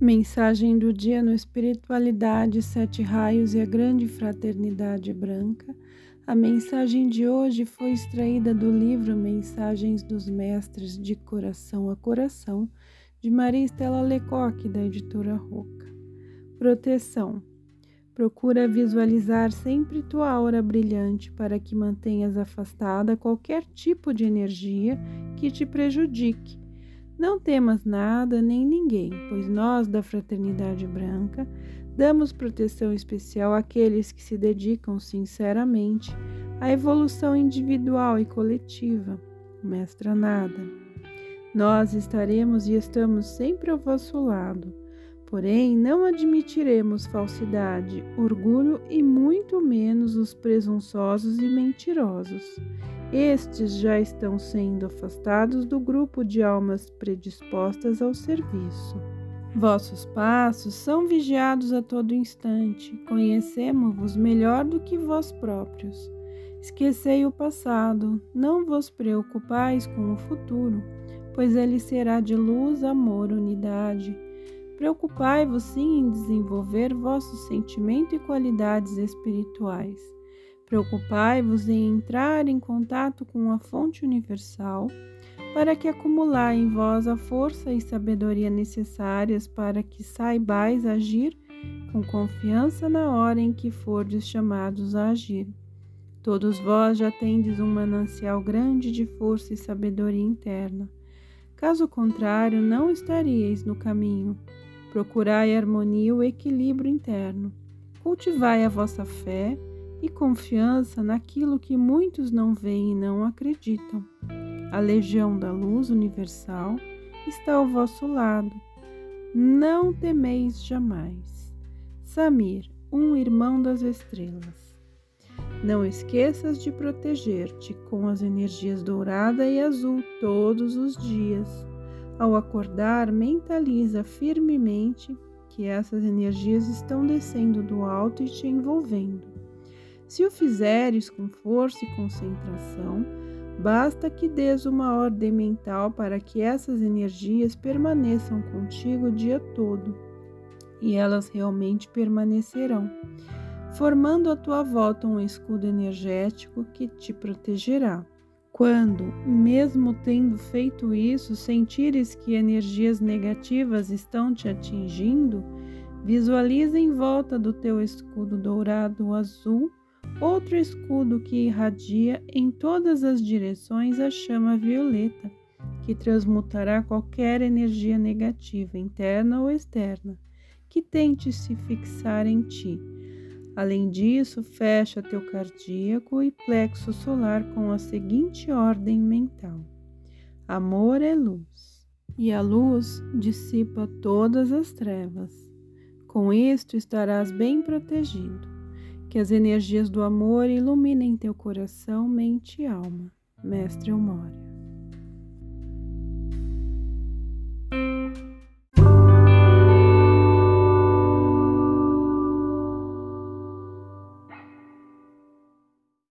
Mensagem do dia no Espiritualidade, Sete Raios e a Grande Fraternidade Branca. A mensagem de hoje foi extraída do livro Mensagens dos Mestres de Coração a Coração, de Maria Estela Lecoque, da editora Roca. Proteção. Procura visualizar sempre tua aura brilhante para que mantenhas afastada qualquer tipo de energia que te prejudique não temas nada nem ninguém, pois nós da Fraternidade Branca damos proteção especial àqueles que se dedicam sinceramente à evolução individual e coletiva. Mestra Nada. Nós estaremos e estamos sempre ao vosso lado. Porém, não admitiremos falsidade, orgulho e muito menos os presunçosos e mentirosos. Estes já estão sendo afastados do grupo de almas predispostas ao serviço. Vossos passos são vigiados a todo instante, conhecemos-vos melhor do que vós próprios. Esquecei o passado, não vos preocupais com o futuro, pois ele será de luz, amor, unidade. Preocupai-vos sim em desenvolver vosso sentimento e qualidades espirituais. Preocupai-vos em entrar em contato com a fonte universal, para que acumular em vós a força e sabedoria necessárias para que saibais agir com confiança na hora em que fordes chamados a agir. Todos vós já tendes um manancial grande de força e sabedoria interna. Caso contrário, não estaríeis no caminho. Procurai a harmonia e o equilíbrio interno. Cultivai a vossa fé e confiança naquilo que muitos não veem e não acreditam. A legião da luz universal está ao vosso lado. Não temeis jamais. Samir, um irmão das estrelas. Não esqueças de proteger-te com as energias dourada e azul todos os dias. Ao acordar, mentaliza firmemente que essas energias estão descendo do alto e te envolvendo. Se o fizeres com força e concentração, basta que des uma ordem mental para que essas energias permaneçam contigo o dia todo, e elas realmente permanecerão, formando à tua volta um escudo energético que te protegerá. Quando, mesmo tendo feito isso, sentires que energias negativas estão te atingindo, visualiza em volta do teu escudo dourado azul outro escudo que irradia em todas as direções a chama violeta, que transmutará qualquer energia negativa, interna ou externa, que tente se fixar em ti. Além disso, fecha teu cardíaco e plexo solar com a seguinte ordem mental: Amor é luz, e a luz dissipa todas as trevas. Com isto estarás bem protegido. Que as energias do amor iluminem teu coração, mente e alma. Mestre Eumória.